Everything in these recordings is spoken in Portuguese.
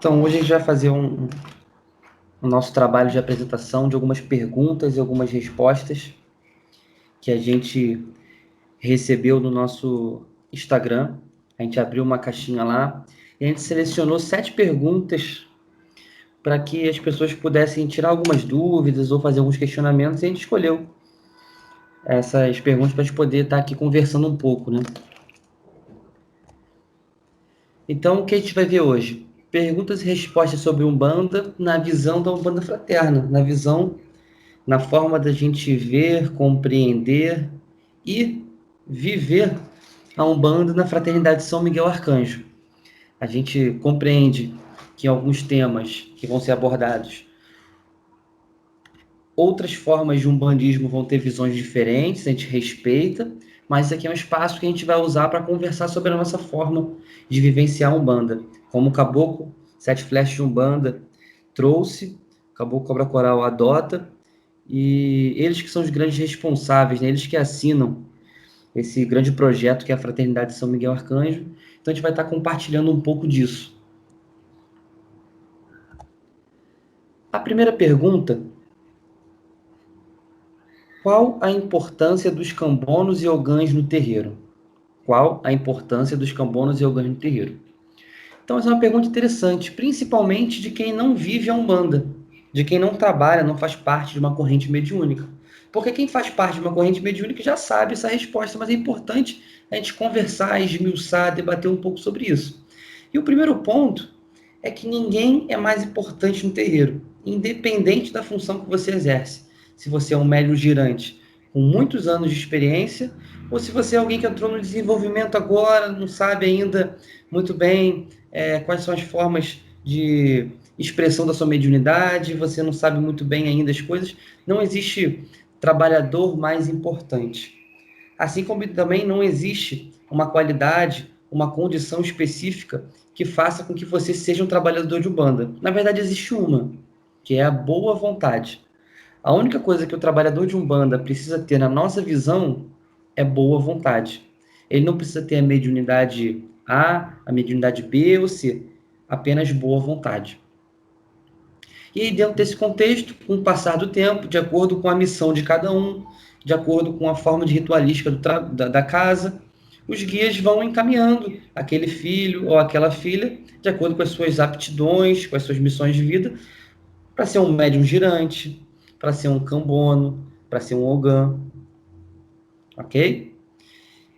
Então, hoje a gente vai fazer um, um nosso trabalho de apresentação de algumas perguntas e algumas respostas que a gente recebeu no nosso Instagram. A gente abriu uma caixinha lá e a gente selecionou sete perguntas para que as pessoas pudessem tirar algumas dúvidas ou fazer alguns questionamentos e a gente escolheu essas perguntas para a gente poder estar aqui conversando um pouco, né? Então, o que a gente vai ver hoje? Perguntas e respostas sobre Umbanda na visão da Umbanda fraterna, na visão, na forma da gente ver, compreender e viver a Umbanda na Fraternidade São Miguel Arcanjo. A gente compreende que alguns temas que vão ser abordados, outras formas de umbandismo vão ter visões diferentes, a gente respeita, mas isso aqui é um espaço que a gente vai usar para conversar sobre a nossa forma de vivenciar a Umbanda como o Caboclo Sete Flechas de Umbanda trouxe, o Caboclo Cobra Coral adota, e eles que são os grandes responsáveis, né? eles que assinam esse grande projeto que é a Fraternidade São Miguel Arcanjo. Então a gente vai estar compartilhando um pouco disso. A primeira pergunta: Qual a importância dos cambonos e ogãs no terreiro? Qual a importância dos cambonos e ogãs no terreiro? Então, essa é uma pergunta interessante, principalmente de quem não vive a Umbanda, de quem não trabalha, não faz parte de uma corrente mediúnica. Porque quem faz parte de uma corrente mediúnica já sabe essa resposta, mas é importante a gente conversar, esmiuçar, debater um pouco sobre isso. E o primeiro ponto é que ninguém é mais importante no terreiro, independente da função que você exerce. Se você é um médium girante com muitos anos de experiência, ou se você é alguém que entrou no desenvolvimento agora, não sabe ainda muito bem é, quais são as formas de expressão da sua mediunidade, você não sabe muito bem ainda as coisas, não existe trabalhador mais importante. Assim como também não existe uma qualidade, uma condição específica que faça com que você seja um trabalhador de Umbanda. Na verdade, existe uma, que é a boa vontade. A única coisa que o trabalhador de Umbanda precisa ter na nossa visão é boa vontade. Ele não precisa ter a mediunidade a, a mediunidade B ou C, apenas boa vontade. E aí, dentro desse contexto, com o passar do tempo, de acordo com a missão de cada um, de acordo com a forma de ritualística da, da casa, os guias vão encaminhando aquele filho ou aquela filha, de acordo com as suas aptidões, com as suas missões de vida, para ser um médium girante, para ser um cambono, para ser um ogã. Ok?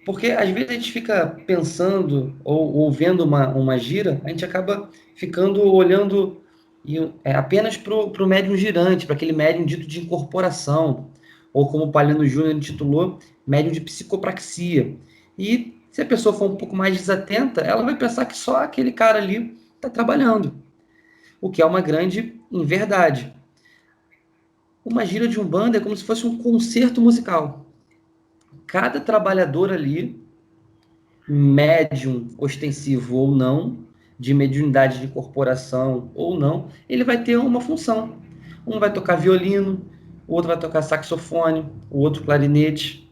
Porque às vezes a gente fica pensando ou, ou vendo uma, uma gira, a gente acaba ficando olhando é, apenas para o médium girante, para aquele médium dito de incorporação, ou como o Paleno Júnior intitulou, médium de psicopraxia. E se a pessoa for um pouco mais desatenta, ela vai pensar que só aquele cara ali está trabalhando, o que é uma grande inverdade. Uma gira de umbanda é como se fosse um concerto musical cada trabalhador ali, médium ostensivo ou não, de mediunidade de corporação ou não, ele vai ter uma função. Um vai tocar violino, o outro vai tocar saxofone, o outro clarinete.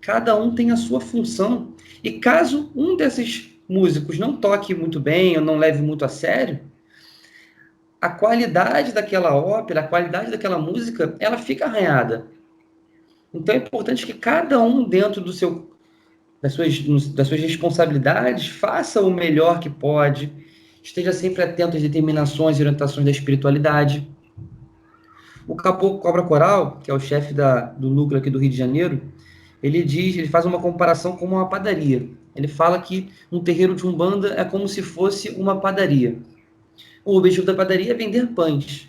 Cada um tem a sua função. E caso um desses músicos não toque muito bem ou não leve muito a sério, a qualidade daquela ópera, a qualidade daquela música, ela fica arranhada. Então é importante que cada um, dentro do seu, das, suas, das suas responsabilidades, faça o melhor que pode, esteja sempre atento às determinações e orientações da espiritualidade. O Caboclo Cobra Coral, que é o chefe da, do núcleo aqui do Rio de Janeiro, ele diz, ele faz uma comparação com uma padaria. Ele fala que um terreiro de umbanda é como se fosse uma padaria. O objetivo da padaria é vender pães.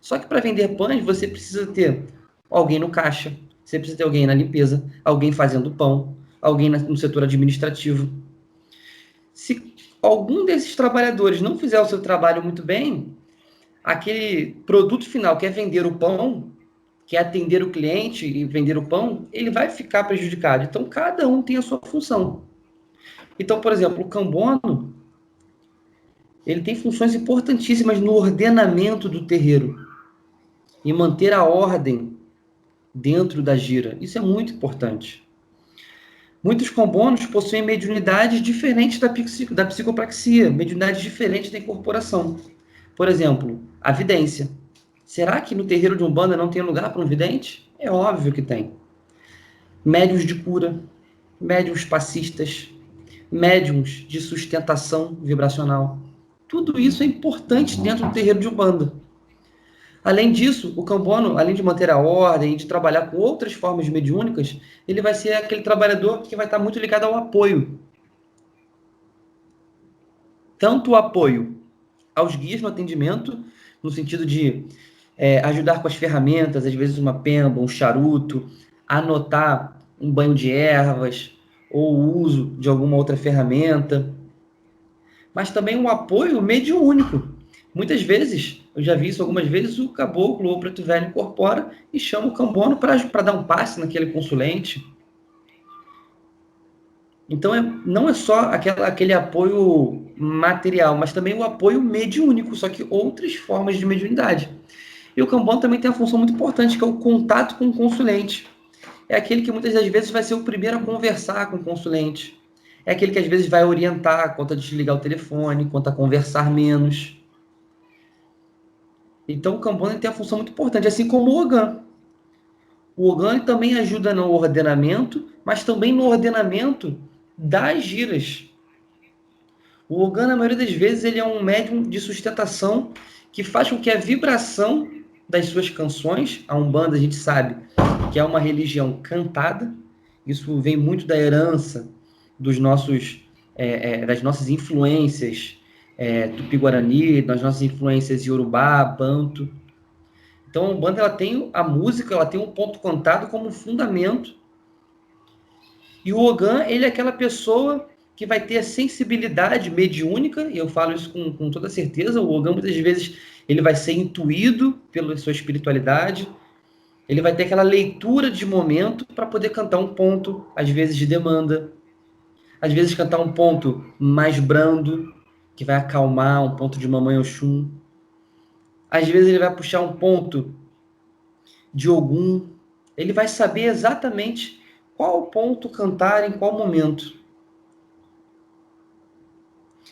Só que para vender pães você precisa ter alguém no caixa, você precisa ter alguém na limpeza, alguém fazendo pão, alguém no setor administrativo. Se algum desses trabalhadores não fizer o seu trabalho muito bem, aquele produto final que é vender o pão, que é atender o cliente e vender o pão, ele vai ficar prejudicado. Então, cada um tem a sua função. Então, por exemplo, o cambono, ele tem funções importantíssimas no ordenamento do terreiro e manter a ordem dentro da gira. Isso é muito importante. Muitos combonos possuem mediunidades diferentes da, da psicopraxia, mediunidades diferentes da incorporação. Por exemplo, a vidência. Será que no terreiro de Umbanda não tem lugar para um vidente? É óbvio que tem. Médiuns de cura, médiuns passistas, médiums de sustentação vibracional. Tudo isso é importante dentro do terreiro de Umbanda. Além disso, o cambono, além de manter a ordem de trabalhar com outras formas mediúnicas, ele vai ser aquele trabalhador que vai estar muito ligado ao apoio. Tanto o apoio aos guias no atendimento, no sentido de é, ajudar com as ferramentas, às vezes uma pemba, um charuto, anotar um banho de ervas ou o uso de alguma outra ferramenta, mas também um apoio mediúnico. Muitas vezes eu já vi isso algumas vezes, o caboclo ou o preto velho incorpora e chama o cambono para dar um passe naquele consulente. Então, é, não é só aquela, aquele apoio material, mas também o apoio mediúnico, só que outras formas de mediunidade. E o cambono também tem uma função muito importante, que é o contato com o consulente. É aquele que muitas das vezes vai ser o primeiro a conversar com o consulente. É aquele que às vezes vai orientar quanto a desligar o telefone, quanto a conversar menos. Então o Kanban tem a função muito importante, assim como o Ogan. O Ogan também ajuda no ordenamento, mas também no ordenamento das giras. O Ogan, na maioria das vezes, ele é um médium de sustentação que faz com que a vibração das suas canções, a Umbanda a gente sabe que é uma religião cantada, isso vem muito da herança dos nossos, é, é, das nossas influências é, Tupi-Guarani, das nossas influências Yorubá, Banto. Então, a Umbanda ela tem a música, ela tem um ponto cantado como fundamento. E o Ogan, ele é aquela pessoa que vai ter a sensibilidade mediúnica, e eu falo isso com, com toda certeza, o Ogan muitas vezes ele vai ser intuído pela sua espiritualidade, ele vai ter aquela leitura de momento para poder cantar um ponto, às vezes de demanda, às vezes cantar um ponto mais brando, que vai acalmar um ponto de Mamãe Oxum. Às vezes ele vai puxar um ponto de Ogum. Ele vai saber exatamente qual ponto cantar em qual momento.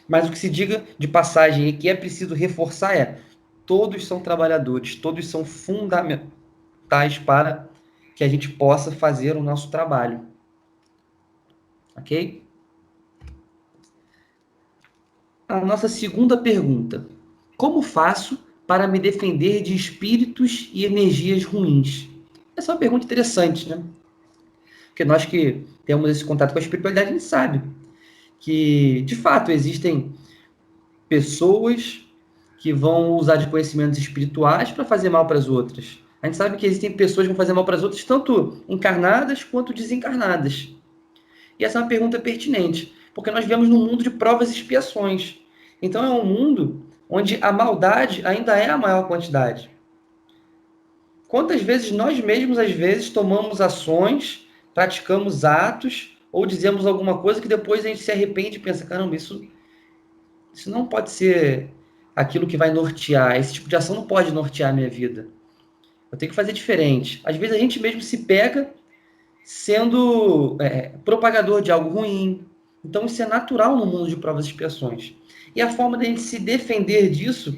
Mas o que se diga de passagem e que é preciso reforçar é: todos são trabalhadores, todos são fundamentais para que a gente possa fazer o nosso trabalho. Ok? A nossa segunda pergunta: Como faço para me defender de espíritos e energias ruins? Essa é uma pergunta interessante, né? Porque nós que temos esse contato com a espiritualidade, a gente sabe que, de fato, existem pessoas que vão usar de conhecimentos espirituais para fazer mal para as outras. A gente sabe que existem pessoas que vão fazer mal para as outras, tanto encarnadas quanto desencarnadas. E essa é uma pergunta pertinente, porque nós vivemos num mundo de provas e expiações. Então é um mundo onde a maldade ainda é a maior quantidade. Quantas vezes nós mesmos, às vezes, tomamos ações, praticamos atos, ou dizemos alguma coisa que depois a gente se arrepende e pensa, caramba, isso, isso não pode ser aquilo que vai nortear, esse tipo de ação não pode nortear a minha vida. Eu tenho que fazer diferente. Às vezes a gente mesmo se pega sendo é, propagador de algo ruim. Então isso é natural no mundo de provas e expiações. E a forma de a gente se defender disso,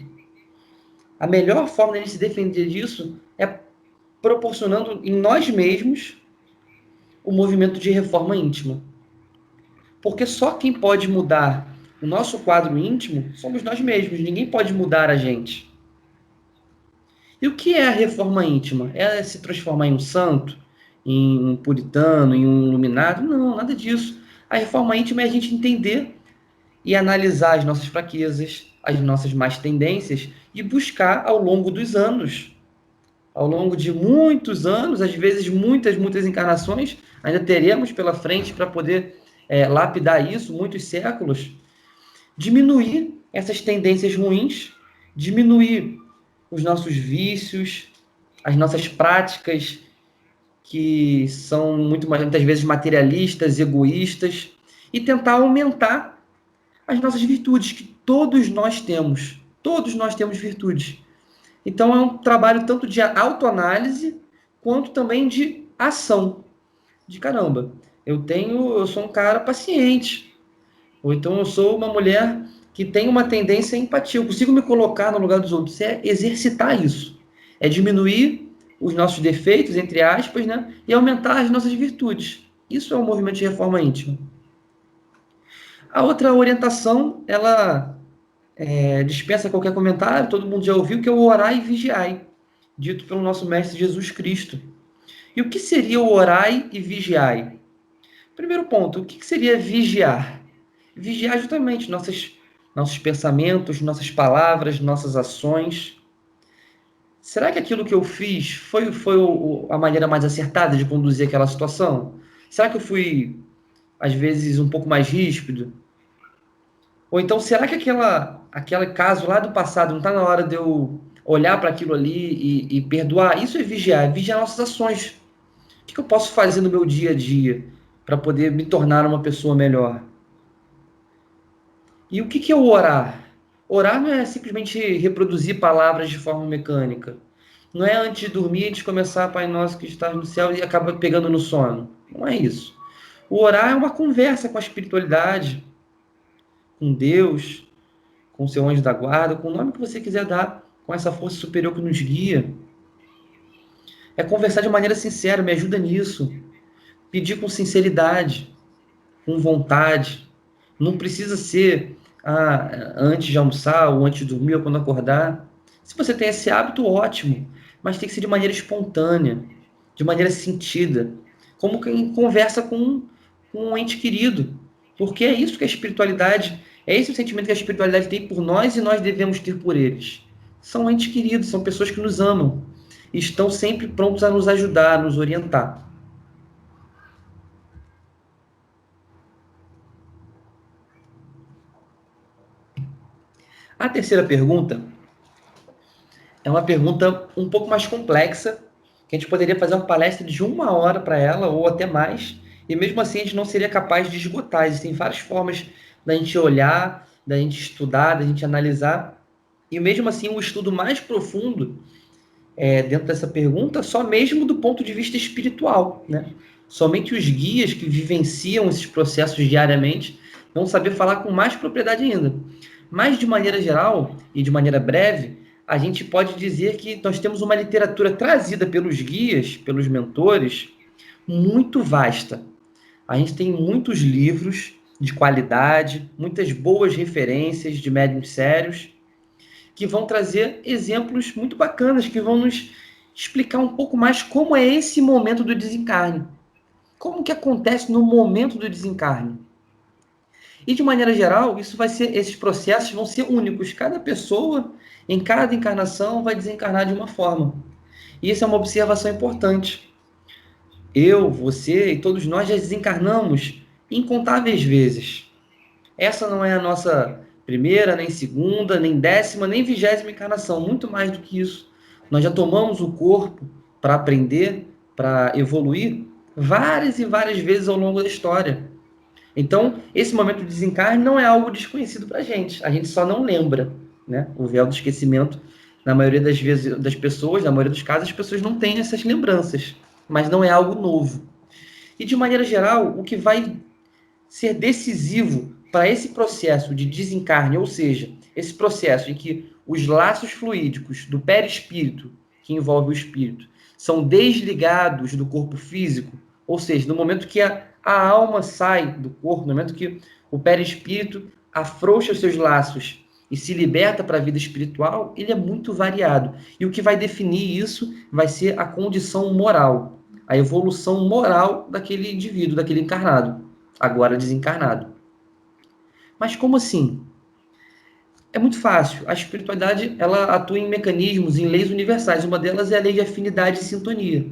a melhor forma de a gente se defender disso é proporcionando em nós mesmos o movimento de reforma íntima. Porque só quem pode mudar o nosso quadro íntimo somos nós mesmos, ninguém pode mudar a gente. E o que é a reforma íntima? É se transformar em um santo, em um puritano, em um iluminado? Não, nada disso. A reforma íntima é a gente entender e analisar as nossas fraquezas, as nossas más tendências e buscar ao longo dos anos, ao longo de muitos anos, às vezes muitas, muitas encarnações, ainda teremos pela frente para poder é, lapidar isso, muitos séculos, diminuir essas tendências ruins, diminuir os nossos vícios, as nossas práticas que são muito muitas vezes materialistas, egoístas, e tentar aumentar as nossas virtudes, que todos nós temos. Todos nós temos virtudes. Então é um trabalho tanto de autoanálise quanto também de ação. De caramba, eu tenho, eu sou um cara paciente. Ou então eu sou uma mulher que tem uma tendência à empatia. Eu consigo me colocar no lugar dos outros. É exercitar isso. É diminuir os nossos defeitos, entre aspas, né? E aumentar as nossas virtudes. Isso é um movimento de reforma íntima. A outra orientação, ela é, dispensa qualquer comentário, todo mundo já ouviu, que é o orai e vigiai, dito pelo nosso Mestre Jesus Cristo. E o que seria o orai e vigiai? Primeiro ponto, o que seria vigiar? Vigiar justamente nossas, nossos pensamentos, nossas palavras, nossas ações. Será que aquilo que eu fiz foi, foi a maneira mais acertada de conduzir aquela situação? Será que eu fui, às vezes, um pouco mais ríspido? Ou então, será que aquela, aquele caso lá do passado não está na hora de eu olhar para aquilo ali e, e, perdoar? Isso é vigiar, é vigiar nossas ações. O que, que eu posso fazer no meu dia a dia para poder me tornar uma pessoa melhor? E o que, que é o orar? Orar não é simplesmente reproduzir palavras de forma mecânica. Não é antes de dormir, antes de começar, Pai Nosso que estás no céu e acaba pegando no sono. Não é isso. O orar é uma conversa com a espiritualidade, com Deus, com seu anjo da guarda, com o nome que você quiser dar, com essa força superior que nos guia. É conversar de maneira sincera, me ajuda nisso. Pedir com sinceridade, com vontade. Não precisa ser ah, antes de almoçar, ou antes de dormir, ou quando acordar. Se você tem esse hábito, ótimo. Mas tem que ser de maneira espontânea, de maneira sentida. Como quem conversa com, com um ente querido. Porque é isso que a espiritualidade é esse o sentimento que a espiritualidade tem por nós e nós devemos ter por eles. São entes queridos, são pessoas que nos amam e estão sempre prontos a nos ajudar, a nos orientar. A terceira pergunta é uma pergunta um pouco mais complexa, que a gente poderia fazer uma palestra de uma hora para ela, ou até mais, e mesmo assim a gente não seria capaz de esgotar. Existem várias formas da gente olhar, da gente estudar, da gente analisar. E mesmo assim, o estudo mais profundo é, dentro dessa pergunta, só mesmo do ponto de vista espiritual, né? Somente os guias que vivenciam esses processos diariamente vão saber falar com mais propriedade ainda. Mas, de maneira geral e de maneira breve, a gente pode dizer que nós temos uma literatura trazida pelos guias, pelos mentores, muito vasta. A gente tem muitos livros de qualidade, muitas boas referências de médiums sérios, que vão trazer exemplos muito bacanas, que vão nos explicar um pouco mais como é esse momento do desencarne. Como que acontece no momento do desencarne. E de maneira geral, isso vai ser, esses processos vão ser únicos. Cada pessoa, em cada encarnação, vai desencarnar de uma forma. E isso é uma observação importante. Eu, você e todos nós já desencarnamos incontáveis vezes. Essa não é a nossa primeira, nem segunda, nem décima, nem vigésima encarnação, muito mais do que isso. Nós já tomamos o corpo para aprender, para evoluir, várias e várias vezes ao longo da história. Então, esse momento de desencarne não é algo desconhecido para a gente, a gente só não lembra. Né? O véu do esquecimento, na maioria das vezes das pessoas, na maioria dos casos, as pessoas não têm essas lembranças, mas não é algo novo. E de maneira geral, o que vai ser decisivo para esse processo de desencarne, ou seja, esse processo em que os laços fluídicos do perispírito, que envolve o espírito, são desligados do corpo físico, ou seja, no momento que a, a alma sai do corpo, no momento que o perispírito afrouxa os seus laços e se liberta para a vida espiritual, ele é muito variado. E o que vai definir isso vai ser a condição moral, a evolução moral daquele indivíduo, daquele encarnado agora desencarnado. Mas como assim? É muito fácil. A espiritualidade ela atua em mecanismos, em leis universais. Uma delas é a lei de afinidade e sintonia.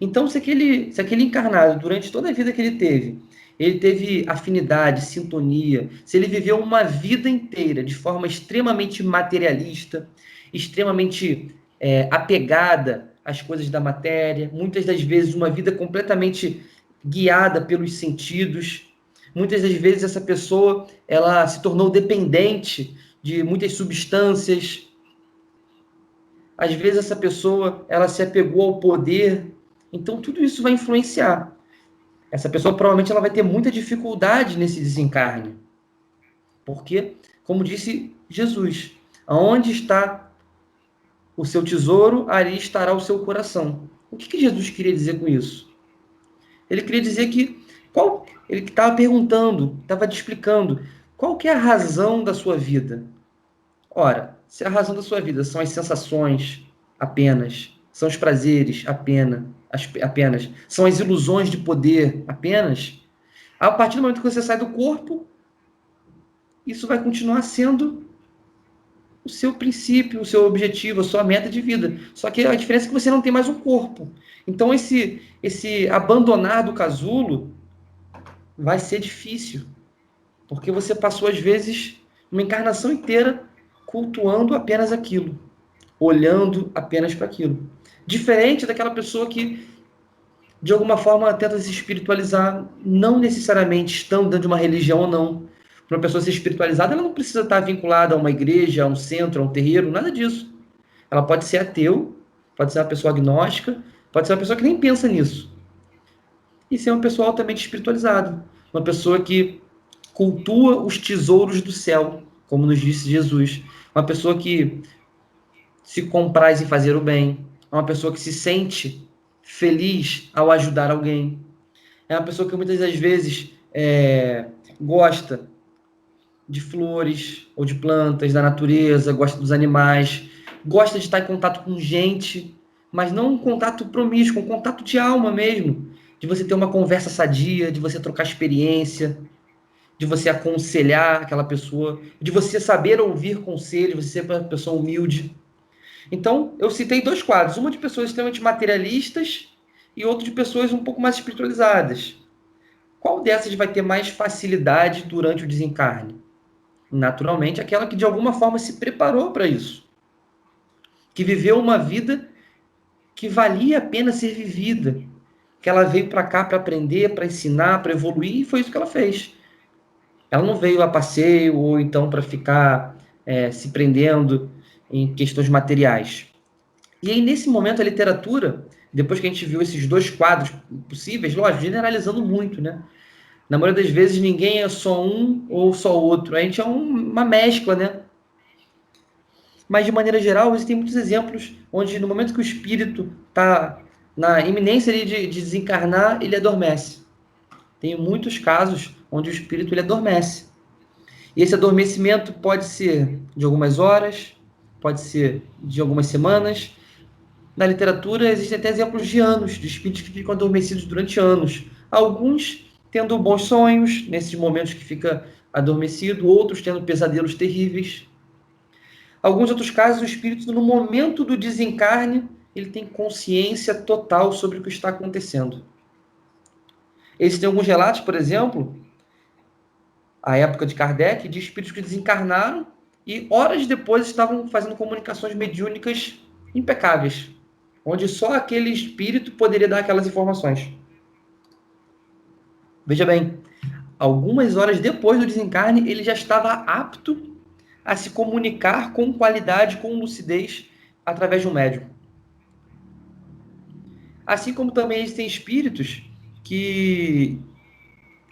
Então, se aquele, se aquele encarnado, durante toda a vida que ele teve, ele teve afinidade, sintonia, se ele viveu uma vida inteira de forma extremamente materialista, extremamente é, apegada às coisas da matéria, muitas das vezes uma vida completamente guiada pelos sentidos, Muitas das vezes essa pessoa ela se tornou dependente de muitas substâncias. Às vezes essa pessoa ela se apegou ao poder. Então tudo isso vai influenciar. essa pessoa provavelmente ela vai ter muita dificuldade nesse desencarne. Porque, como disse Jesus, aonde está o seu tesouro, ali estará o seu coração. O que, que Jesus queria dizer com isso? Ele queria dizer que qual ele estava perguntando, estava te explicando qual que é a razão da sua vida. Ora, se a razão da sua vida são as sensações apenas, são os prazeres apenas, apenas, são as ilusões de poder apenas, a partir do momento que você sai do corpo, isso vai continuar sendo o seu princípio, o seu objetivo, a sua meta de vida. Só que a diferença é que você não tem mais um corpo. Então esse esse abandonar do casulo vai ser difícil, porque você passou às vezes uma encarnação inteira cultuando apenas aquilo, olhando apenas para aquilo. Diferente daquela pessoa que de alguma forma tenta se espiritualizar, não necessariamente estando dentro de uma religião ou não. Para uma pessoa ser espiritualizada, ela não precisa estar vinculada a uma igreja, a um centro, a um terreiro, nada disso. Ela pode ser ateu, pode ser uma pessoa agnóstica, pode ser uma pessoa que nem pensa nisso. E ser uma pessoa altamente espiritualizada. Uma pessoa que cultua os tesouros do céu, como nos disse Jesus. Uma pessoa que se compraz em fazer o bem. Uma pessoa que se sente feliz ao ajudar alguém. É uma pessoa que muitas das vezes é, gosta de flores ou de plantas, da natureza, gosta dos animais, gosta de estar em contato com gente, mas não um contato promíscuo, um contato de alma mesmo, de você ter uma conversa sadia, de você trocar experiência, de você aconselhar aquela pessoa, de você saber ouvir conselhos, você ser uma pessoa humilde. Então, eu citei dois quadros, uma de pessoas extremamente materialistas e outro de pessoas um pouco mais espiritualizadas. Qual dessas vai ter mais facilidade durante o desencarne? naturalmente, aquela que de alguma forma se preparou para isso, que viveu uma vida que valia a pena ser vivida, que ela veio para cá para aprender, para ensinar, para evoluir, e foi isso que ela fez. Ela não veio a passeio ou então para ficar é, se prendendo em questões materiais. E aí, nesse momento, a literatura, depois que a gente viu esses dois quadros possíveis, lógico, generalizando muito, né? Na maioria das vezes, ninguém é só um ou só outro. A gente é um, uma mescla, né? Mas, de maneira geral, existem muitos exemplos onde, no momento que o espírito está na iminência de, de, desencarnar, ele adormece. Tem muitos casos onde o espírito ele adormece. E esse adormecimento pode ser de algumas horas, pode ser de algumas semanas. Na literatura, existem até exemplos de anos, de espíritos que ficam adormecidos durante anos. Alguns tendo bons sonhos, nesses momentos que fica adormecido, outros tendo pesadelos terríveis. Alguns outros casos, o espírito, no momento do desencarne, ele tem consciência total sobre o que está acontecendo. Existem alguns relatos, por exemplo, a época de Kardec, de espíritos que desencarnaram e horas depois estavam fazendo comunicações mediúnicas impecáveis, onde só aquele espírito poderia dar aquelas informações. Veja bem, algumas horas depois do desencarne, ele já estava apto a se comunicar com qualidade, com lucidez, através de um médium. Assim como também existem espíritos que,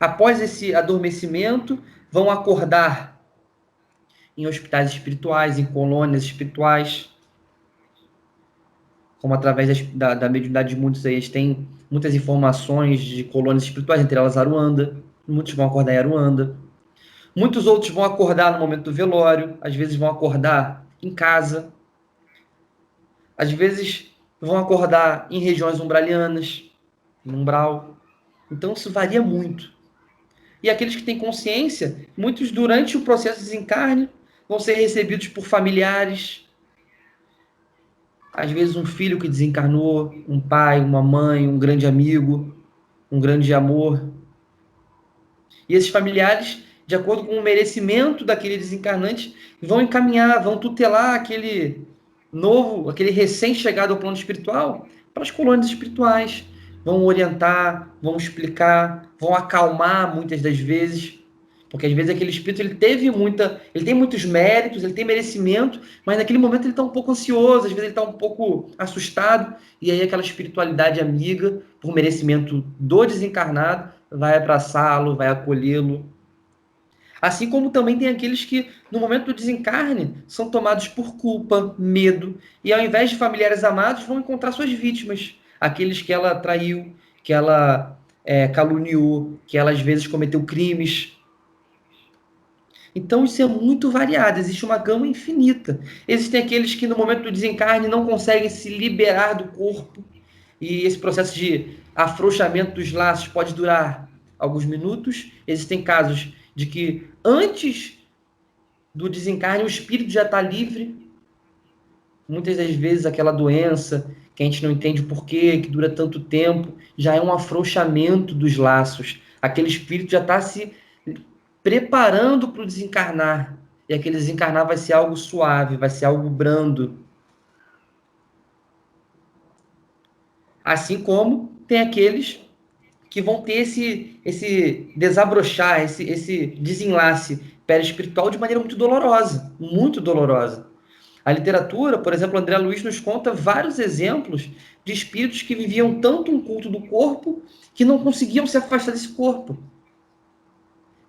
após esse adormecimento, vão acordar em hospitais espirituais, em colônias espirituais, como através da, da mediunidade de muitos aí, eles têm muitas informações de colônias espirituais, entre elas Aruanda. Muitos vão acordar em Aruanda. Muitos outros vão acordar no momento do velório, às vezes vão acordar em casa. Às vezes vão acordar em regiões umbralianas, umbral. Então isso varia muito. E aqueles que têm consciência, muitos durante o processo de desencarne vão ser recebidos por familiares, às vezes um filho que desencarnou, um pai, uma mãe, um grande amigo, um grande amor. E esses familiares, de acordo com o merecimento daquele desencarnante, vão encaminhar, vão tutelar aquele novo, aquele recém-chegado ao plano espiritual para as colônias espirituais. Vão orientar, vão explicar, vão acalmar muitas das vezes porque às vezes aquele espírito ele teve muita, ele tem muitos méritos, ele tem merecimento, mas naquele momento ele está um pouco ansioso, às vezes ele está um pouco assustado, e aí aquela espiritualidade amiga, por merecimento do desencarnado, vai abraçá-lo, vai acolhê-lo. Assim como também tem aqueles que, no momento do desencarne, são tomados por culpa, medo, e ao invés de familiares amados, vão encontrar suas vítimas. Aqueles que ela traiu, que ela é, caluniou, que ela às vezes cometeu crimes. Então isso é muito variado, existe uma gama infinita. Existem aqueles que no momento do desencarne não conseguem se liberar do corpo, e esse processo de afrouxamento dos laços pode durar alguns minutos. Existem casos de que antes do desencarne o espírito já está livre. Muitas das vezes aquela doença que a gente não entende porquê, que dura tanto tempo, já é um afrouxamento dos laços. Aquele espírito já está se preparando para o desencarnar. E aquele desencarnar vai ser algo suave, vai ser algo brando. Assim como tem aqueles que vão ter esse, esse desabrochar, esse, esse desenlace perispiritual de maneira muito dolorosa, muito dolorosa. A literatura, por exemplo, André Luiz nos conta vários exemplos de espíritos que viviam tanto um culto do corpo que não conseguiam se afastar desse corpo.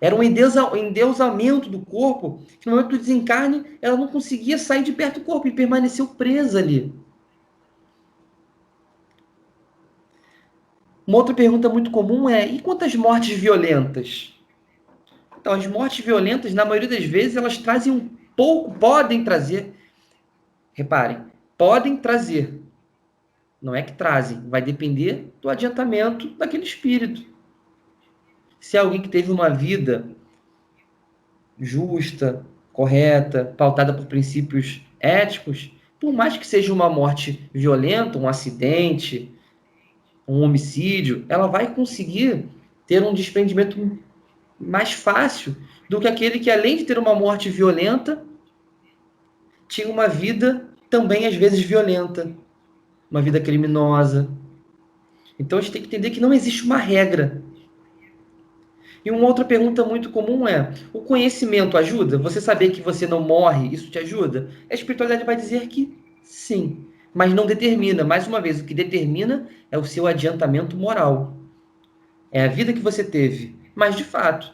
Era um endeusamento do corpo que no momento do desencarne ela não conseguia sair de perto do corpo e permaneceu presa ali. Uma outra pergunta muito comum é: e quantas mortes violentas? Então, as mortes violentas, na maioria das vezes, elas trazem um pouco, podem trazer. Reparem, podem trazer. Não é que trazem, vai depender do adiantamento daquele espírito. Se é alguém que teve uma vida justa, correta, pautada por princípios éticos, por mais que seja uma morte violenta, um acidente, um homicídio, ela vai conseguir ter um desprendimento mais fácil do que aquele que, além de ter uma morte violenta, tinha uma vida também, às vezes, violenta, uma vida criminosa. Então a gente tem que entender que não existe uma regra. E uma outra pergunta muito comum é: o conhecimento ajuda? Você saber que você não morre, isso te ajuda? A espiritualidade vai dizer que sim mas não determina. Mais uma vez, o que determina é o seu adiantamento moral. É a vida que você teve. Mas, de fato,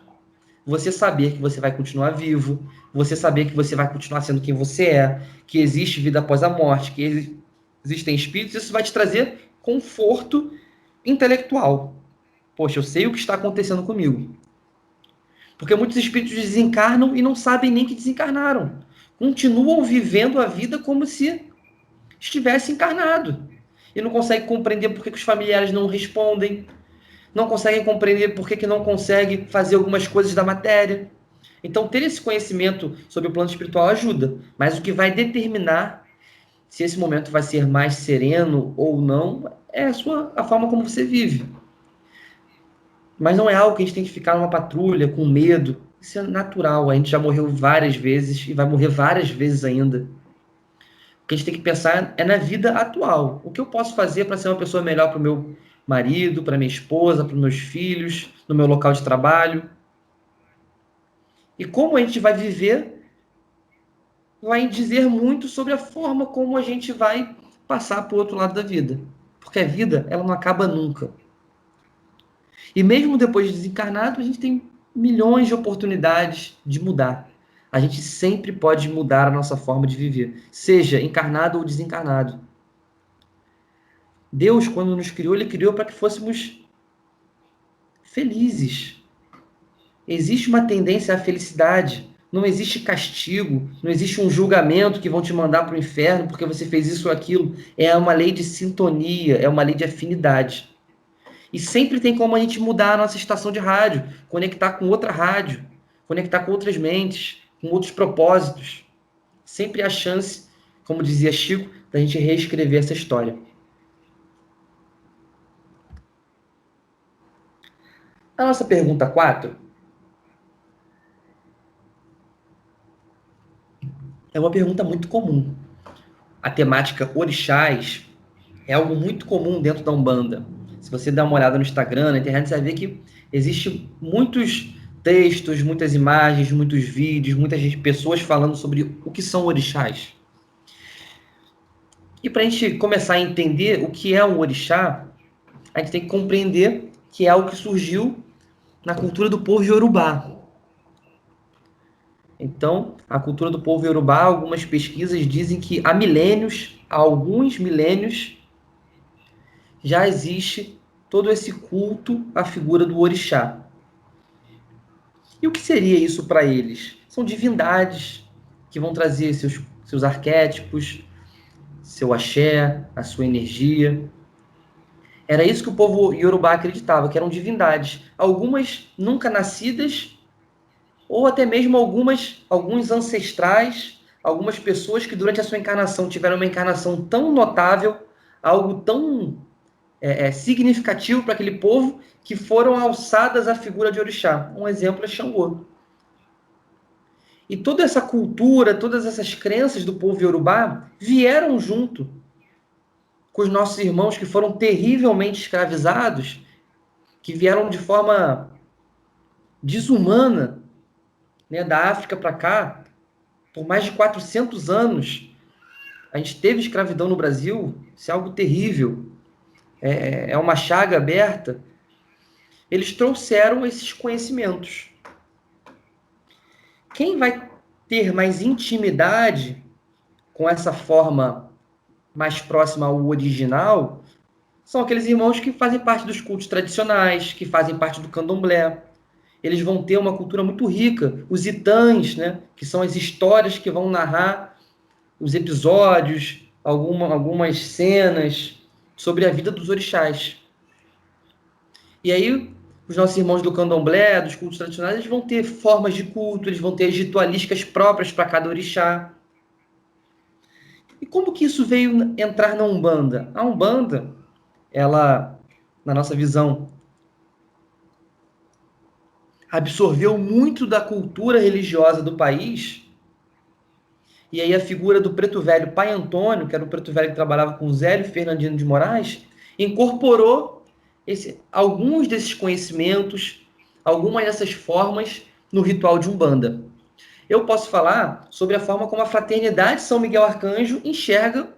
você saber que você vai continuar vivo, você saber que você vai continuar sendo quem você é, que existe vida após a morte, que existem espíritos, isso vai te trazer conforto intelectual. Poxa, eu sei o que está acontecendo comigo. Porque muitos espíritos desencarnam e não sabem nem que desencarnaram. Continuam vivendo a vida como se estivesse encarnado. E não consegue compreender por que, que os familiares não respondem, não conseguem compreender por que, que não consegue fazer algumas coisas da matéria. Então, ter esse conhecimento sobre o plano espiritual ajuda, mas o que vai determinar se esse momento vai ser mais sereno ou não é a, sua, a forma como você vive. Mas não é algo que a gente tem que ficar numa patrulha com medo. Isso é natural. A gente já morreu várias vezes e vai morrer várias vezes ainda que a gente tem que pensar é na vida atual. O que eu posso fazer para ser uma pessoa melhor para o meu marido, para minha esposa, para meus filhos, no meu local de trabalho? E como a gente vai viver vai dizer muito sobre a forma como a gente vai passar para o outro lado da vida. Porque a vida, ela não acaba nunca. E mesmo depois de desencarnado, a gente tem milhões de oportunidades de mudar a gente sempre pode mudar a nossa forma de viver, seja encarnado ou desencarnado. Deus, quando nos criou, ele criou para que fôssemos felizes. Existe uma tendência à felicidade. Não existe castigo, não existe um julgamento que vão te mandar para o inferno porque você fez isso ou aquilo. É uma lei de sintonia, é uma lei de afinidade. E sempre tem como a gente mudar a nossa estação de rádio, conectar com outra rádio, conectar com outras mentes, com outros propósitos. Sempre há chance, como dizia Chico, da gente reescrever essa história. A nossa pergunta 4 é uma pergunta muito comum. A temática orixás é algo muito comum dentro da Umbanda. Se você dá uma olhada no Instagram, na internet, você vai ver que existe muitos textos, muitas imagens, muitos vídeos, muitas pessoas falando sobre o que são orixás. E para a gente começar a entender o que é um orixá, a gente tem que compreender que é algo que surgiu na cultura do povo iorubá. Então, a cultura do povo iorubá, algumas pesquisas dizem que há milênios, há alguns milênios, já existe todo esse culto à figura do orixá. E o que seria isso para eles? São divindades que vão trazer seus, seus arquétipos, seu axé, a sua energia. Era isso que o povo iorubá acreditava, que eram divindades. Algumas nunca nascidas, ou até mesmo algumas, alguns ancestrais, algumas pessoas que durante a sua encarnação tiveram uma encarnação tão notável, algo tão é, é, significativo para aquele povo, que foram alçadas à figura de orixá. Um exemplo é Xangô. E toda essa cultura, todas essas crenças do povo iorubá vieram junto com os nossos irmãos que foram terrivelmente escravizados, que vieram de forma desumana né, da África para cá, por mais de 400 anos. A gente teve escravidão no Brasil, isso é algo terrível. É, é uma chaga aberta. Eles trouxeram esses conhecimentos. Quem vai ter mais intimidade com essa forma mais próxima ao original são aqueles irmãos que fazem parte dos cultos tradicionais, que fazem parte do candomblé. Eles vão ter uma cultura muito rica. Os itãs, né, que são as histórias que vão narrar os episódios, alguma, algumas cenas sobre a vida dos orixás. E aí, os nossos irmãos do candomblé, dos cultos tradicionais, eles vão ter formas de culto, eles vão ter ritualísticas próprias para cada orixá. E como que isso veio entrar na Umbanda? A Umbanda, ela, na nossa visão, absorveu muito da cultura religiosa do país. E aí a figura do preto velho pai Antônio, que era o preto velho que trabalhava com Zélio Fernandino de Moraes, incorporou esse, alguns desses conhecimentos, algumas dessas formas no ritual de Umbanda eu posso falar sobre a forma como a fraternidade São Miguel Arcanjo enxerga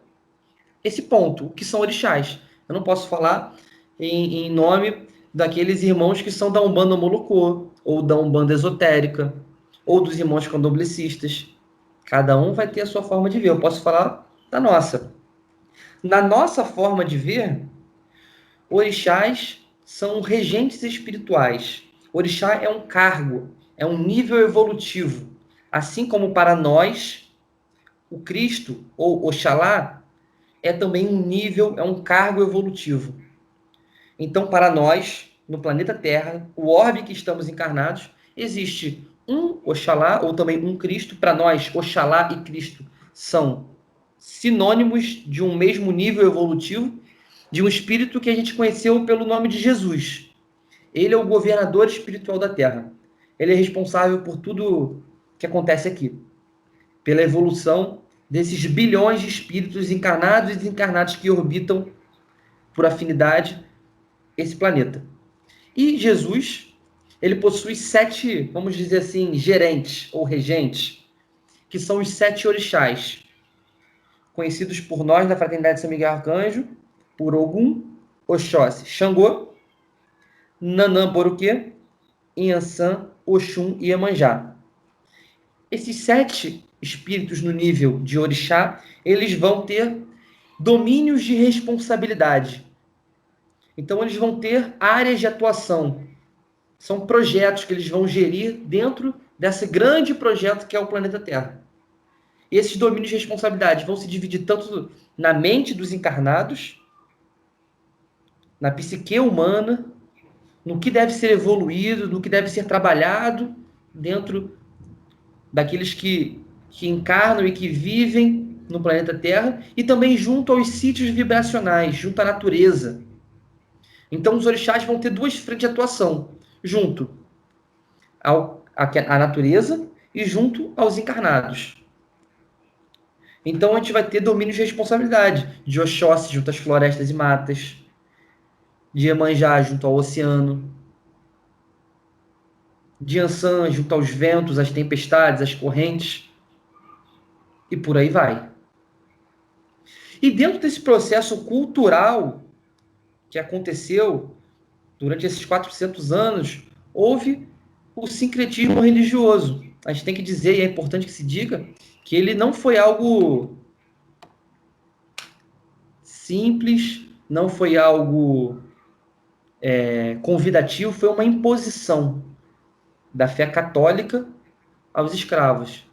esse ponto, o que são orixás. Eu não posso falar em, em nome daqueles irmãos que são da Umbanda Molocô, ou da Umbanda Esotérica, ou dos irmãos candomblecistas. Cada um vai ter a sua forma de ver. Eu posso falar da nossa. Na nossa forma de ver, orixás são regentes espirituais. Orixá é um cargo, é um nível evolutivo. Assim como para nós, o Cristo, ou Oxalá, é também um nível, é um cargo evolutivo. Então, para nós, no planeta Terra, o orbe que estamos encarnados, existe um Oxalá, ou também um Cristo. Para nós, Oxalá e Cristo são sinônimos de um mesmo nível evolutivo, de um espírito que a gente conheceu pelo nome de Jesus. Ele é o governador espiritual da Terra. Ele é responsável por tudo que acontece aqui. Pela evolução desses bilhões de espíritos encarnados e desencarnados que orbitam por afinidade esse planeta. E Jesus, ele possui sete, vamos dizer assim, gerentes ou regentes, que são os sete orixás, conhecidos por nós na Fraternidade São Miguel Arcanjo, por Ogum, Oxóssi, Xangô, Nanã Boruquê, Inhansã, Oxum e Iemanjá. Esses sete espíritos no nível de orixá, eles vão ter domínios de responsabilidade. Então, eles vão ter áreas de atuação. São projetos que eles vão gerir dentro desse grande projeto que é o planeta Terra. Esses domínios de responsabilidade vão se dividir tanto na mente dos encarnados, na psique humana, no que deve ser evoluído, no que deve ser trabalhado dentro daqueles que, que encarnam e que vivem no planeta Terra, e também junto aos sítios vibracionais, junto à natureza. Então, os orixás vão ter duas frentes de atuação, junto ao, à, à natureza e junto aos encarnados. Então, a gente vai ter domínio de responsabilidade, de Oxóssi junto às florestas e matas, de Iemanjá junto ao oceano, de Ansan junto aos ventos, às tempestades, às correntes, e por aí vai. E dentro desse processo cultural que aconteceu durante esses 400 anos, houve o sincretismo religioso. A gente tem que dizer, e é importante que se diga, que ele não foi algo simples, não foi algo é, convidativo, foi uma imposição da fé católica aos escravos.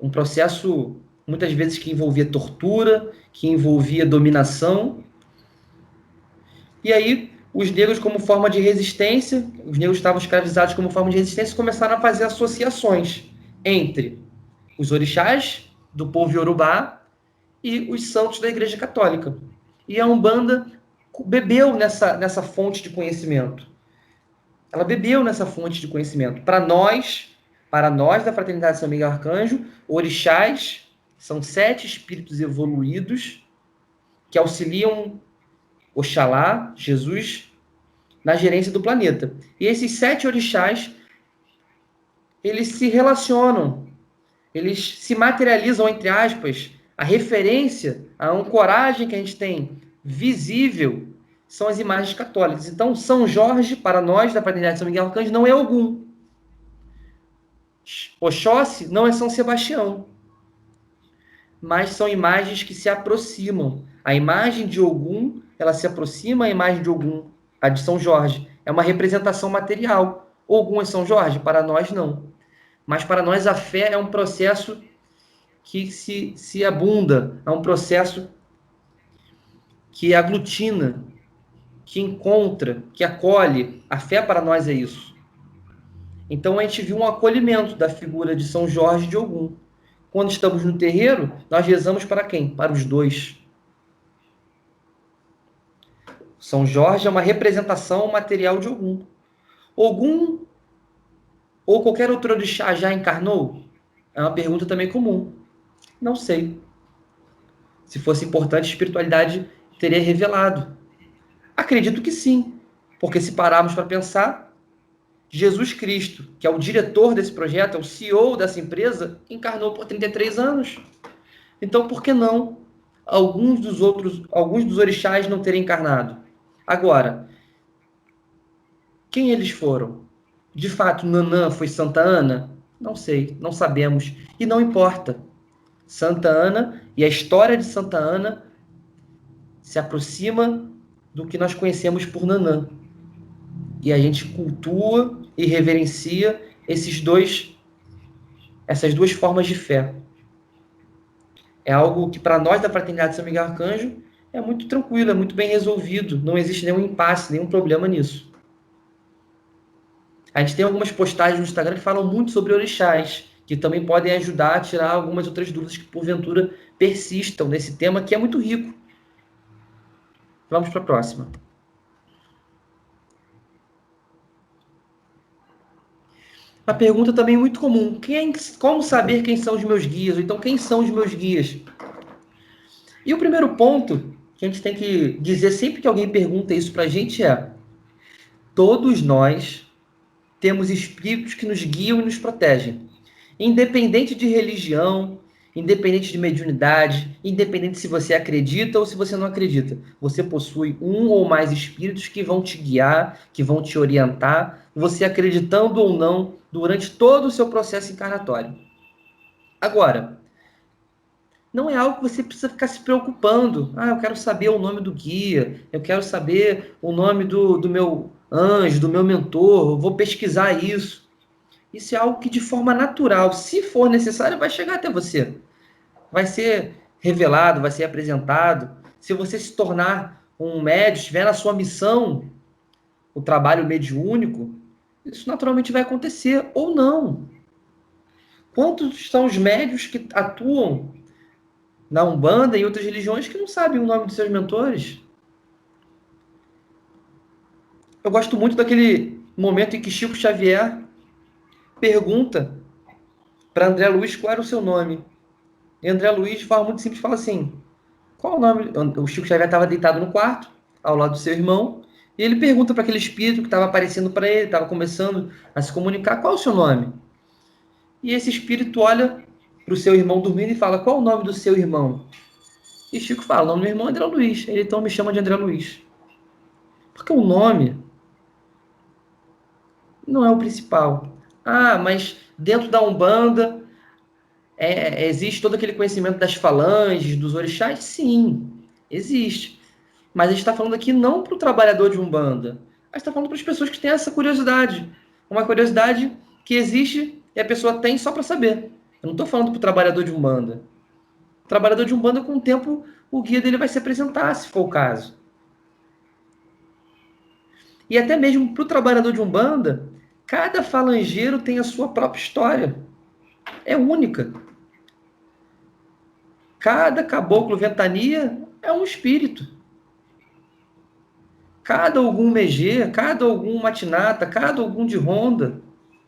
Um processo, muitas vezes, que envolvia tortura, que envolvia dominação. E aí, os negros, como forma de resistência, os negros estavam escravizados como forma de resistência, começaram a fazer associações entre os orixás do povo iorubá e os santos da Igreja Católica. E a Umbanda bebeu nessa, nessa fonte de conhecimento. Ela bebeu nessa fonte de conhecimento. Para nós, para nós da Fraternidade São Miguel Arcanjo, orixás são sete espíritos evoluídos que auxiliam Oxalá, Jesus, na gerência do planeta. E esses sete orixás, eles se relacionam, eles se materializam, entre aspas, a referência, a ancoragem que a gente tem visível são as imagens católicas. Então, São Jorge, para nós da Fraternidade de São Miguel Arcanjo, não é algum. Oxóssi não é São Sebastião. Mas são imagens que se aproximam. A imagem de Ogum, ela se aproxima à imagem de Ogum, a de São Jorge. É uma representação material. Ogum é São Jorge? Para nós, não. Mas para nós, a fé é um processo que se, se abunda, é um processo que aglutina, que encontra, que acolhe. A fé para nós é isso. Então a gente viu um acolhimento da figura de São Jorge de Ogum. Quando estamos no terreiro, nós rezamos para quem? Para os dois. São Jorge é uma representação material de Ogum. Ogum ou qualquer outro orixá já encarnou? É uma pergunta também comum. Não sei. Se fosse importante, a espiritualidade teria revelado. Acredito que sim, porque se pararmos para pensar, Jesus Cristo, que é o diretor desse projeto, é o CEO dessa empresa, encarnou por 33 anos. Então, por que não alguns dos outros, alguns dos orixás não terem encarnado? Agora, quem eles foram? De fato, Nanã foi Santa Ana? Não sei, não sabemos e não importa. Santa Ana e a história de Santa Ana se aproxima do que nós conhecemos por Nanã. E a gente cultua e reverencia esses dois essas duas formas de fé. É algo que para nós da Fraternidade São Miguel Arcanjo é muito tranquilo, é muito bem resolvido, não existe nenhum impasse, nenhum problema nisso. A gente tem algumas postagens no Instagram que falam muito sobre orixás, que também podem ajudar a tirar algumas outras dúvidas que porventura persistam nesse tema que é muito rico. Vamos para a próxima. A pergunta também muito comum. Quem, como saber quem são os meus guias? Ou então, quem são os meus guias? E o primeiro ponto que a gente tem que dizer sempre que alguém pergunta isso para a gente é: todos nós temos espíritos que nos guiam e nos protegem. Independente de religião, independente de mediunidade, independente se você acredita ou se você não acredita. Você possui um ou mais espíritos que vão te guiar, que vão te orientar, você acreditando ou não, durante todo o seu processo encarnatório. Agora, não é algo que você precisa ficar se preocupando. Ah, eu quero saber o nome do guia, eu quero saber o nome do, do meu anjo, do meu mentor, eu vou pesquisar isso. Isso é algo que, de forma natural, se for necessário, vai chegar até você. Vai ser revelado, vai ser apresentado. Se você se tornar um médium, estiver na sua missão, o trabalho mediúnico, isso naturalmente vai acontecer ou não. Quantos são os médios que atuam na Umbanda e outras religiões que não sabem o nome dos seus mentores? Eu gosto muito daquele momento em que Chico Xavier pergunta para André Luiz qual era o seu nome. E André Luiz, de forma muito simples, fala assim: qual o nome? O Chico Xavier estava deitado no quarto, ao lado do seu irmão, e ele pergunta para aquele espírito que estava aparecendo para ele, estava começando a se comunicar: qual o seu nome? E esse espírito olha para o seu irmão dormindo e fala: qual o nome do seu irmão? E Chico fala: o nome do meu irmão é André Luiz. Ele então me chama de André Luiz. Porque o nome não é o principal. Ah, mas dentro da Umbanda é, existe todo aquele conhecimento das falanges, dos orixás? Sim, existe. Mas a gente está falando aqui não para o trabalhador de Umbanda, a gente está falando para as pessoas que têm essa curiosidade. Uma curiosidade que existe e a pessoa tem só para saber. Eu não estou falando para o trabalhador de Umbanda. O trabalhador de Umbanda, com o tempo, o guia dele vai se apresentar, se for o caso. E até mesmo para o trabalhador de Umbanda, cada falangeiro tem a sua própria história. É única. Cada caboclo ventania é um espírito. Cada algum megê, cada algum matinata, cada algum de ronda,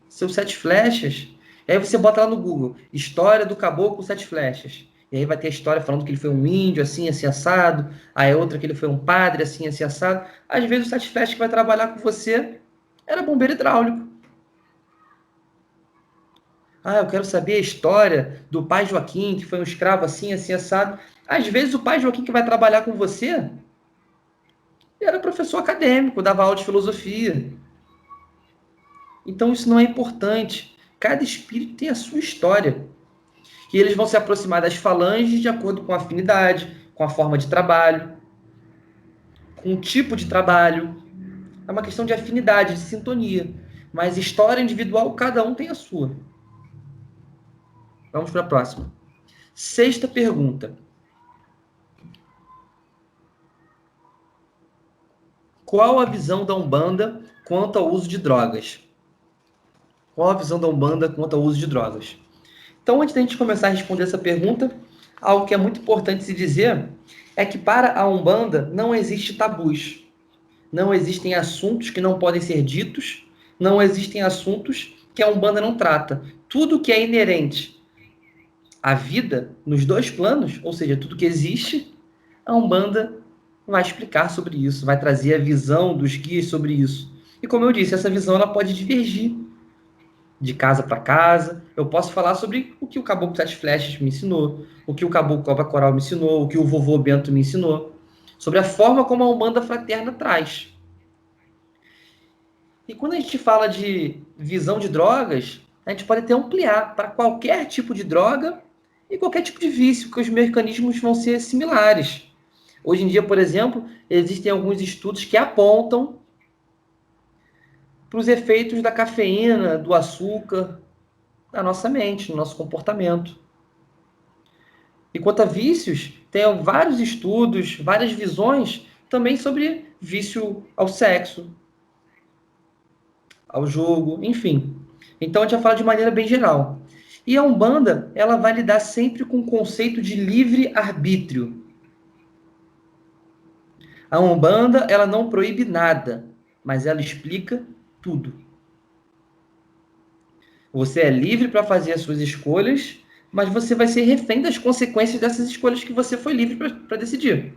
seus sete flechas. Aí você bota lá no Google, história do caboclo sete flechas. E aí vai ter a história falando que ele foi um índio, assim, assim, assado. Aí outra que ele foi um padre, assim, assim, assado. Às vezes o Satisfest que vai trabalhar com você era bombeiro hidráulico. Ah, eu quero saber a história do pai Joaquim, que foi um escravo assim, assim, assado. Às vezes o pai Joaquim que vai trabalhar com você era professor acadêmico, dava aula de filosofia. Então isso não é importante. Cada espírito tem a sua história que eles vão se aproximar das falanges de acordo com a afinidade, com a forma de trabalho, com o tipo de trabalho. É uma questão de afinidade, de sintonia. Mas história individual, cada um tem a sua. Vamos para a próxima. Sexta pergunta. Qual a visão da Umbanda quanto ao uso de drogas? Qual a visão da Umbanda quanto ao uso de drogas? Então, antes da gente começar a responder essa pergunta, algo que é muito importante se dizer é que para a Umbanda não existe tabus. Não existem assuntos que não podem ser ditos, não existem assuntos que a Umbanda não trata. Tudo que é inerente à vida nos dois planos, ou seja, tudo que existe, a Umbanda vai explicar sobre isso, vai trazer a visão dos guias sobre isso. E como eu disse, essa visão ela pode divergir de casa para casa. Eu posso falar sobre o que o Caboclo Sete Flechas me ensinou, o que o Caboclo Cobra Coral me ensinou, o que o vovô Bento me ensinou, sobre a forma como a Umbanda Fraterna traz. E quando a gente fala de visão de drogas, a gente pode até ampliar para qualquer tipo de droga e qualquer tipo de vício, que os mecanismos vão ser similares. Hoje em dia, por exemplo, existem alguns estudos que apontam para os efeitos da cafeína, do açúcar na nossa mente, no nosso comportamento. E quanto a vícios, tem vários estudos, várias visões também sobre vício ao sexo, ao jogo, enfim. Então a gente vai falar de maneira bem geral. E a Umbanda, ela vai lidar sempre com o conceito de livre arbítrio. A Umbanda, ela não proíbe nada, mas ela explica tudo. Você é livre para fazer as suas escolhas, mas você vai ser refém das consequências dessas escolhas que você foi livre para decidir.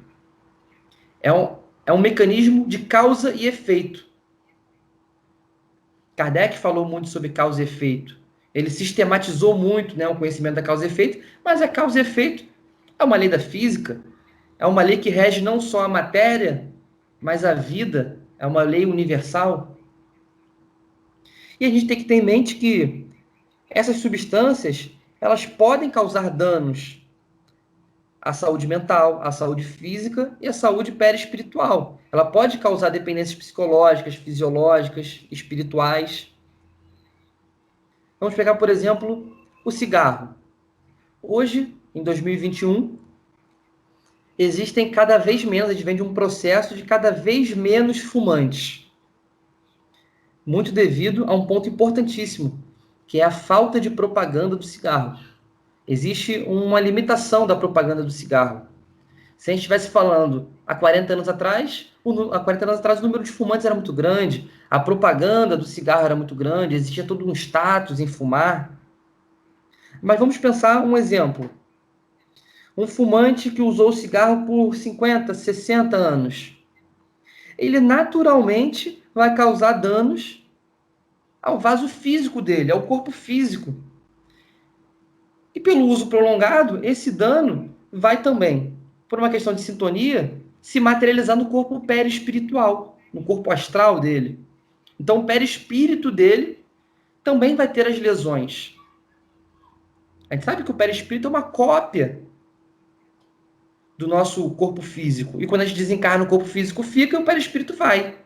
É um, é um mecanismo de causa e efeito. Kardec falou muito sobre causa e efeito. Ele sistematizou muito né, o conhecimento da causa e efeito, mas a causa e efeito é uma lei da física, é uma lei que rege não só a matéria, mas a vida, é uma lei universal. E a gente tem que ter em mente que essas substâncias, elas podem causar danos à saúde mental, à saúde física e à saúde perispiritual. Ela pode causar dependências psicológicas, fisiológicas, espirituais. Vamos pegar, por exemplo, o cigarro. Hoje, em 2021, existem cada vez menos, a gente vem de um processo de cada vez menos fumantes muito devido a um ponto importantíssimo, que é a falta de propaganda do cigarro. Existe uma limitação da propaganda do cigarro. Se a gente estivesse falando há 40 anos atrás, o, há 40 anos atrás o número de fumantes era muito grande, a propaganda do cigarro era muito grande, existia todo um status em fumar. Mas vamos pensar um exemplo. Um fumante que usou o cigarro por 50, 60 anos. Ele naturalmente vai causar danos ao vaso físico dele, ao corpo físico. E pelo uso prolongado, esse dano vai também, por uma questão de sintonia, se materializar no corpo perispiritual, no corpo astral dele. Então, o perispírito dele também vai ter as lesões. A gente sabe que o perispírito é uma cópia do nosso corpo físico. E quando a gente desencarna, o corpo físico fica e o perispírito vai.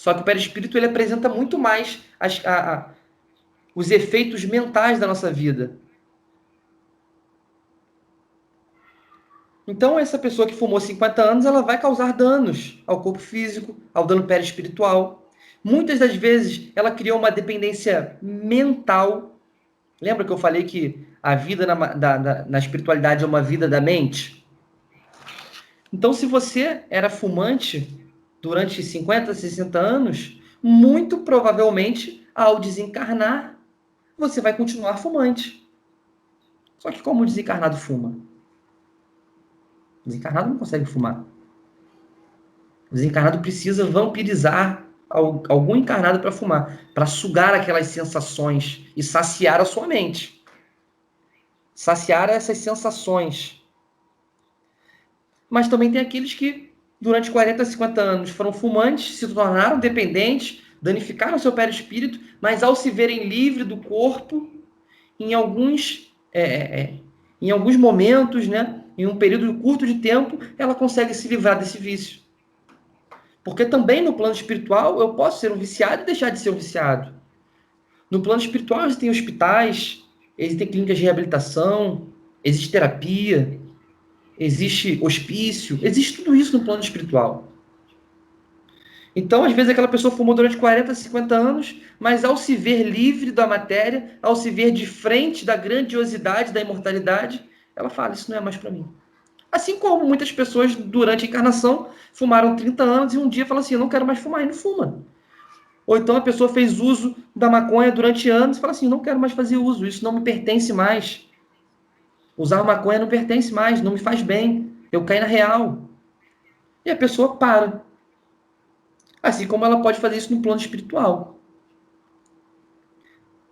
Só que o perispírito ele apresenta muito mais as, a, a, os efeitos mentais da nossa vida. Então, essa pessoa que fumou 50 anos, ela vai causar danos ao corpo físico, ao dano perispiritual. Muitas das vezes, ela criou uma dependência mental. Lembra que eu falei que a vida na, da, da, na espiritualidade é uma vida da mente? Então, se você era fumante durante 50, 60 anos, muito provavelmente, ao desencarnar, você vai continuar fumante. Só que como o desencarnado fuma? O desencarnado não consegue fumar. O desencarnado precisa vampirizar algum encarnado para fumar, para sugar aquelas sensações e saciar a sua mente. Saciar essas sensações mas também tem aqueles que, durante 40, 50 anos, foram fumantes, se tornaram dependentes, danificaram seu perispírito, mas ao se verem livre do corpo, em alguns, é, é, é, em alguns momentos, né, em um período curto de tempo, ela consegue se livrar desse vício. Porque também no plano espiritual eu posso ser um viciado e deixar de ser um viciado. No plano espiritual existem hospitais, existem clínicas de reabilitação, existe terapia, existe hospício, existe tudo isso no plano espiritual. Então, às vezes, aquela pessoa fumou durante 40, 50 anos, mas ao se ver livre da matéria, ao se ver de frente da grandiosidade da imortalidade, ela fala: Isso não é mais para mim. Assim como muitas pessoas, durante a encarnação, fumaram 30 anos e um dia falam assim: Eu não quero mais fumar, e não fuma. Ou então a pessoa fez uso da maconha durante anos e fala assim: Não quero mais fazer uso, isso não me pertence mais. Usar maconha não pertence mais, não me faz bem. Eu caí na real. E a pessoa para. Assim como ela pode fazer isso no plano espiritual.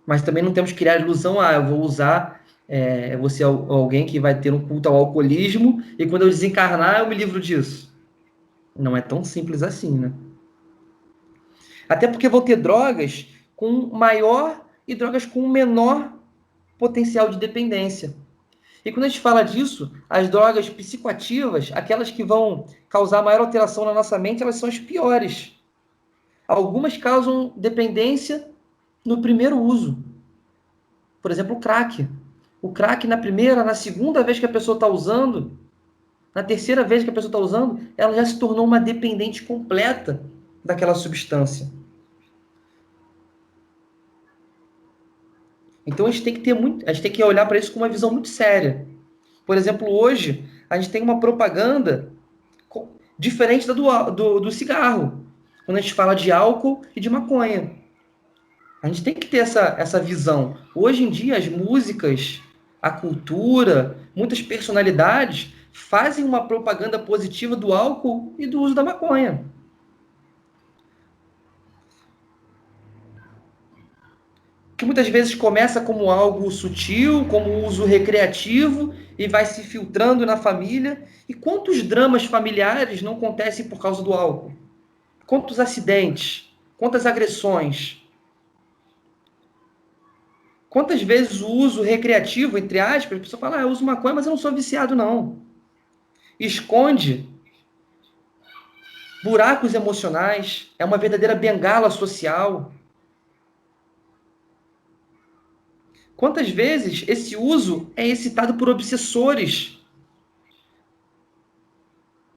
Mas também não temos que criar ilusão, ah, eu vou usar, é, você é alguém que vai ter um culto ao alcoolismo e quando eu desencarnar eu me livro disso. Não é tão simples assim, né? Até porque vou ter drogas com maior e drogas com menor potencial de dependência. E quando a gente fala disso, as drogas psicoativas, aquelas que vão causar maior alteração na nossa mente, elas são as piores. Algumas causam dependência no primeiro uso. Por exemplo, o crack. O crack, na primeira, na segunda vez que a pessoa está usando, na terceira vez que a pessoa está usando, ela já se tornou uma dependente completa daquela substância. Então a gente tem que ter muito, a gente tem que olhar para isso com uma visão muito séria. Por exemplo, hoje a gente tem uma propaganda diferente da do, do, do cigarro, quando a gente fala de álcool e de maconha. A gente tem que ter essa, essa visão. Hoje em dia, as músicas, a cultura, muitas personalidades fazem uma propaganda positiva do álcool e do uso da maconha. Que muitas vezes começa como algo sutil, como uso recreativo e vai se filtrando na família. E quantos dramas familiares não acontecem por causa do álcool? Quantos acidentes? Quantas agressões? Quantas vezes o uso recreativo, entre aspas, a pessoa fala, ah, eu uso maconha, mas eu não sou viciado, não. Esconde buracos emocionais, é uma verdadeira bengala social Quantas vezes esse uso é excitado por obsessores?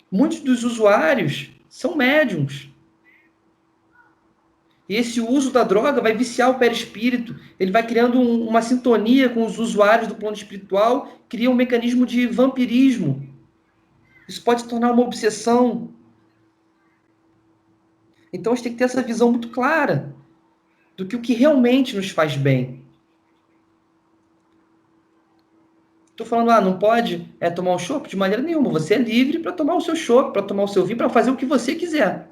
Muitos dos usuários são médiums. E esse uso da droga vai viciar o perispírito, ele vai criando um, uma sintonia com os usuários do plano espiritual, cria um mecanismo de vampirismo. Isso pode se tornar uma obsessão. Então a gente tem que ter essa visão muito clara do que o que realmente nos faz bem. Estou falando, ah, não pode é, tomar um chopp? De maneira nenhuma. Você é livre para tomar o seu chopp, para tomar o seu vinho, para fazer o que você quiser.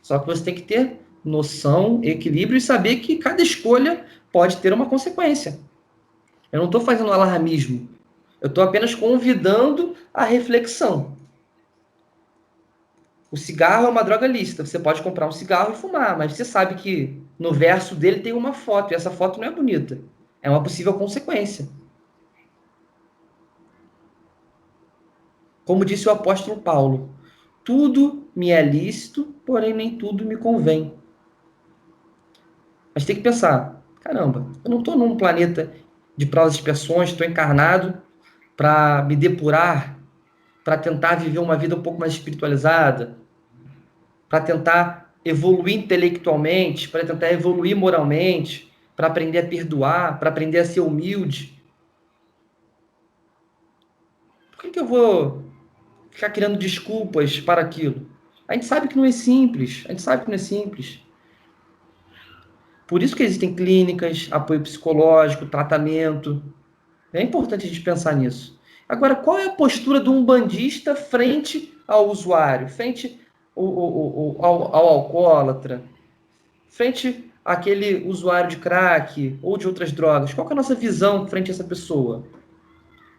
Só que você tem que ter noção, equilíbrio e saber que cada escolha pode ter uma consequência. Eu não estou fazendo alarmismo. Eu estou apenas convidando a reflexão. O cigarro é uma droga lícita. Você pode comprar um cigarro e fumar, mas você sabe que no verso dele tem uma foto e essa foto não é bonita. É uma possível consequência. Como disse o apóstolo Paulo, tudo me é lícito, porém nem tudo me convém. Mas tem que pensar, caramba, eu não estou num planeta de provas expiações, estou encarnado para me depurar, para tentar viver uma vida um pouco mais espiritualizada, para tentar evoluir intelectualmente, para tentar evoluir moralmente, para aprender a perdoar, para aprender a ser humilde. Por que, que eu vou ficar criando desculpas para aquilo? A gente sabe que não é simples, a gente sabe que não é simples. Por isso que existem clínicas, apoio psicológico, tratamento. É importante a gente pensar nisso. Agora, qual é a postura do umbandista frente ao usuário, frente ao, ao, ao, ao alcoólatra, frente àquele usuário de crack ou de outras drogas? Qual é a nossa visão frente a essa pessoa?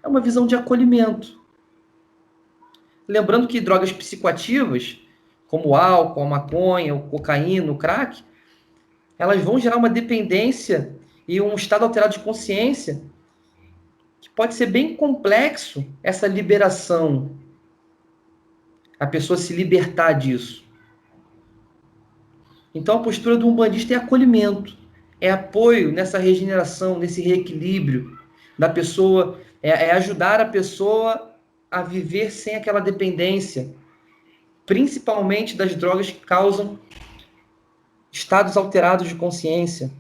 É uma visão de acolhimento. Lembrando que drogas psicoativas, como o álcool, a maconha, o cocaína, o crack, elas vão gerar uma dependência e um estado alterado de consciência que pode ser bem complexo essa liberação. A pessoa se libertar disso. Então a postura do umbandista é acolhimento, é apoio nessa regeneração, nesse reequilíbrio da pessoa, é, é ajudar a pessoa a viver sem aquela dependência, principalmente das drogas que causam estados alterados de consciência,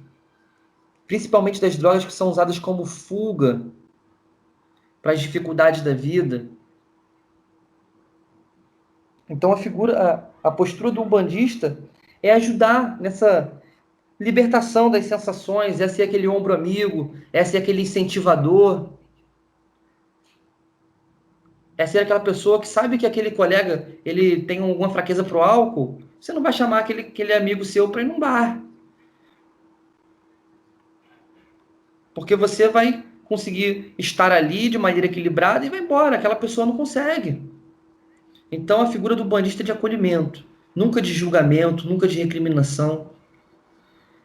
principalmente das drogas que são usadas como fuga para as dificuldades da vida. Então a figura, a, a postura do umbandista é ajudar nessa libertação das sensações, é ser aquele ombro amigo, é ser aquele incentivador, é ser aquela pessoa que sabe que aquele colega ele tem alguma fraqueza para o álcool, você não vai chamar aquele, aquele amigo seu para ir num bar. Porque você vai conseguir estar ali de maneira equilibrada e vai embora. Aquela pessoa não consegue. Então, a figura do bandista é de acolhimento, nunca de julgamento, nunca de recriminação.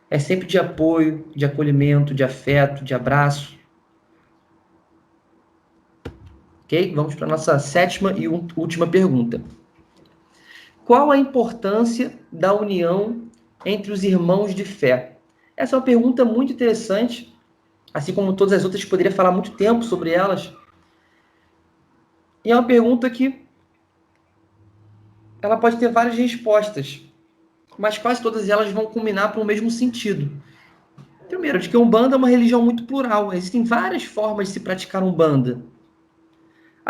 É sempre de apoio, de acolhimento, de afeto, de abraço. Ok? Vamos para a nossa sétima e última pergunta. Qual a importância da união entre os irmãos de fé? Essa é uma pergunta muito interessante, assim como todas as outras, poderia falar muito tempo sobre elas. E é uma pergunta que ela pode ter várias respostas, mas quase todas elas vão culminar para o mesmo sentido. Primeiro, de que Umbanda é uma religião muito plural. Existem várias formas de se praticar Umbanda.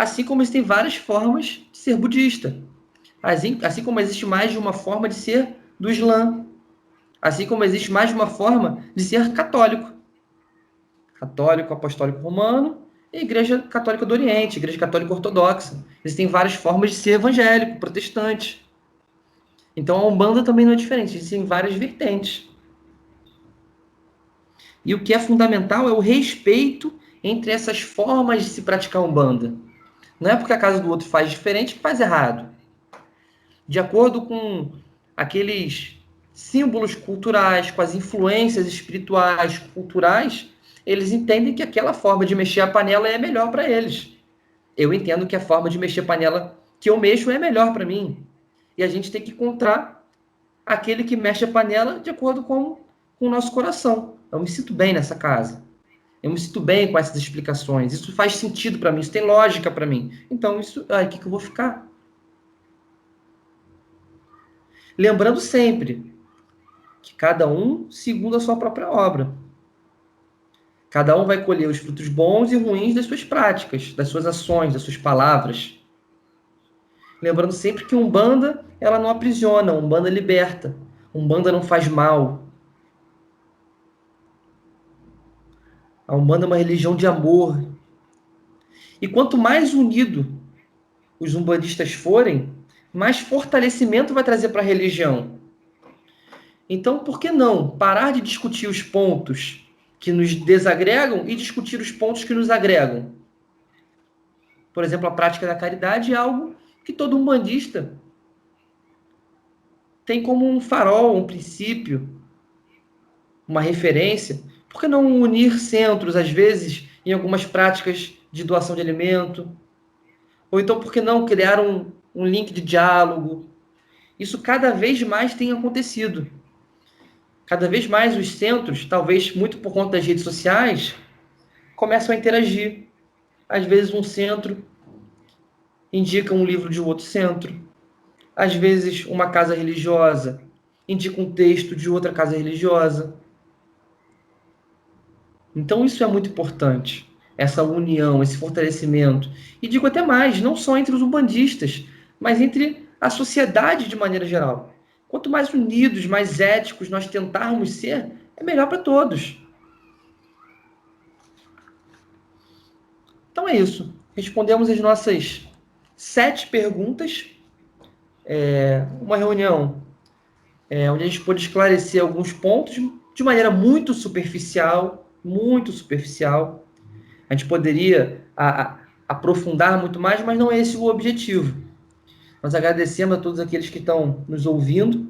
Assim como existem várias formas de ser budista. Assim, assim como existe mais de uma forma de ser do Islã. Assim como existe mais de uma forma de ser católico. Católico apostólico romano e Igreja Católica do Oriente, Igreja Católica Ortodoxa. Existem várias formas de ser evangélico, protestante. Então a Umbanda também não é diferente, existem várias vertentes. E o que é fundamental é o respeito entre essas formas de se praticar Umbanda. Não é porque a casa do outro faz diferente que faz errado de acordo com aqueles símbolos culturais, com as influências espirituais, culturais, eles entendem que aquela forma de mexer a panela é melhor para eles. Eu entendo que a forma de mexer a panela que eu mexo é melhor para mim. E a gente tem que encontrar aquele que mexe a panela de acordo com, com o nosso coração. Eu me sinto bem nessa casa. Eu me sinto bem com essas explicações. Isso faz sentido para mim, isso tem lógica para mim. Então, isso, aí, que, que eu vou ficar? Lembrando sempre que cada um segundo a sua própria obra. Cada um vai colher os frutos bons e ruins das suas práticas, das suas ações, das suas palavras. Lembrando sempre que Umbanda, ela não aprisiona, Umbanda liberta. Umbanda não faz mal. A Umbanda é uma religião de amor. E quanto mais unido os umbandistas forem, mais fortalecimento vai trazer para a religião. Então, por que não parar de discutir os pontos que nos desagregam e discutir os pontos que nos agregam? Por exemplo, a prática da caridade é algo que todo umbandista tem como um farol, um princípio, uma referência. Por que não unir centros, às vezes, em algumas práticas de doação de alimento? Ou então, por que não criar um, um link de diálogo? Isso cada vez mais tem acontecido. Cada vez mais os centros, talvez muito por conta das redes sociais, começam a interagir. Às vezes, um centro indica um livro de outro centro. Às vezes, uma casa religiosa indica um texto de outra casa religiosa. Então, isso é muito importante, essa união, esse fortalecimento. E digo até mais, não só entre os umbandistas, mas entre a sociedade de maneira geral. Quanto mais unidos, mais éticos nós tentarmos ser, é melhor para todos. Então é isso. Respondemos as nossas sete perguntas. É, uma reunião é, onde a gente pôde esclarecer alguns pontos de maneira muito superficial, muito superficial. A gente poderia a, a, aprofundar muito mais, mas não é esse o objetivo. Nós agradecemos a todos aqueles que estão nos ouvindo